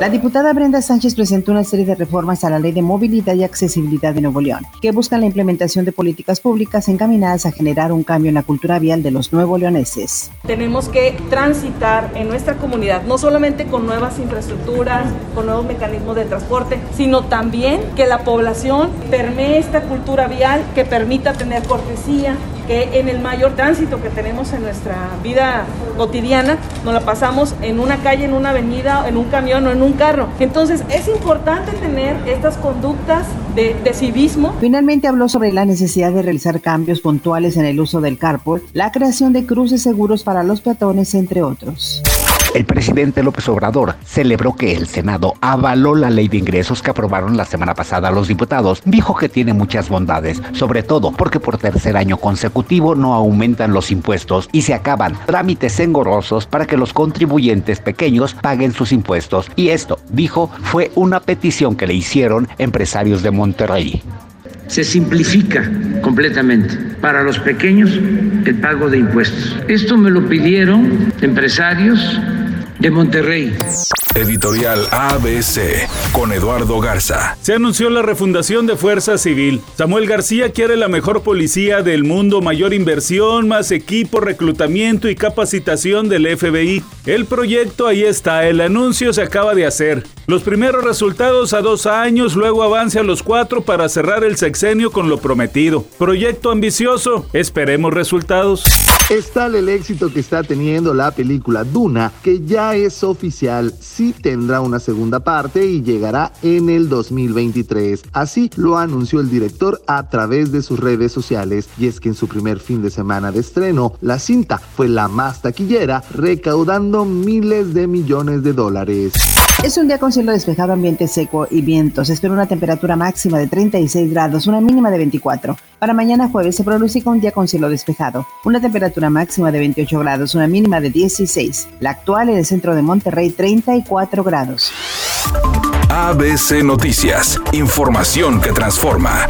La diputada Brenda Sánchez presentó una serie de reformas a la Ley de Movilidad y Accesibilidad de Nuevo León, que buscan la implementación de políticas públicas encaminadas a generar un cambio en la cultura vial de los nuevo leoneses. Tenemos que transitar en nuestra comunidad, no solamente con nuevas infraestructuras, con nuevos mecanismos de transporte, sino también que la población permee esta cultura vial que permita tener cortesía, que en el mayor tránsito que tenemos en nuestra vida cotidiana nos la pasamos en una calle, en una avenida, en un camión o en un carro. Entonces es importante tener estas conductas de, civismo. Finalmente habló sobre la necesidad de realizar cambios puntuales en el uso del carpool, la creación de cruces seguros para los peatones, entre otros. El presidente López Obrador celebró que el Senado avaló la ley de ingresos que aprobaron la semana pasada los diputados. Dijo que tiene muchas bondades, sobre todo porque por tercer año consecutivo no aumentan los impuestos y se acaban trámites engorrosos para que los contribuyentes pequeños paguen sus impuestos. Y esto, dijo, fue una petición que le hicieron empresarios de Monterrey se simplifica completamente para los pequeños el pago de impuestos. Esto me lo pidieron empresarios de Monterrey. Editorial ABC con Eduardo Garza. Se anunció la refundación de Fuerza Civil. Samuel García quiere la mejor policía del mundo, mayor inversión, más equipo, reclutamiento y capacitación del FBI. El proyecto ahí está, el anuncio se acaba de hacer. Los primeros resultados a dos años, luego avance a los cuatro para cerrar el sexenio con lo prometido. Proyecto ambicioso, esperemos resultados. Es tal el éxito que está teniendo la película Duna que ya es oficial, sí tendrá una segunda parte y llegará en el 2023. Así lo anunció el director a través de sus redes sociales y es que en su primer fin de semana de estreno, la cinta fue la más taquillera, recaudando miles de millones de dólares. Es un día con cielo despejado, ambiente seco y vientos. Espera una temperatura máxima de 36 grados, una mínima de 24. Para mañana jueves se pronostica un día con cielo despejado, una temperatura máxima de 28 grados, una mínima de 16. La actual en el centro de Monterrey, 34 grados. ABC Noticias, información que transforma.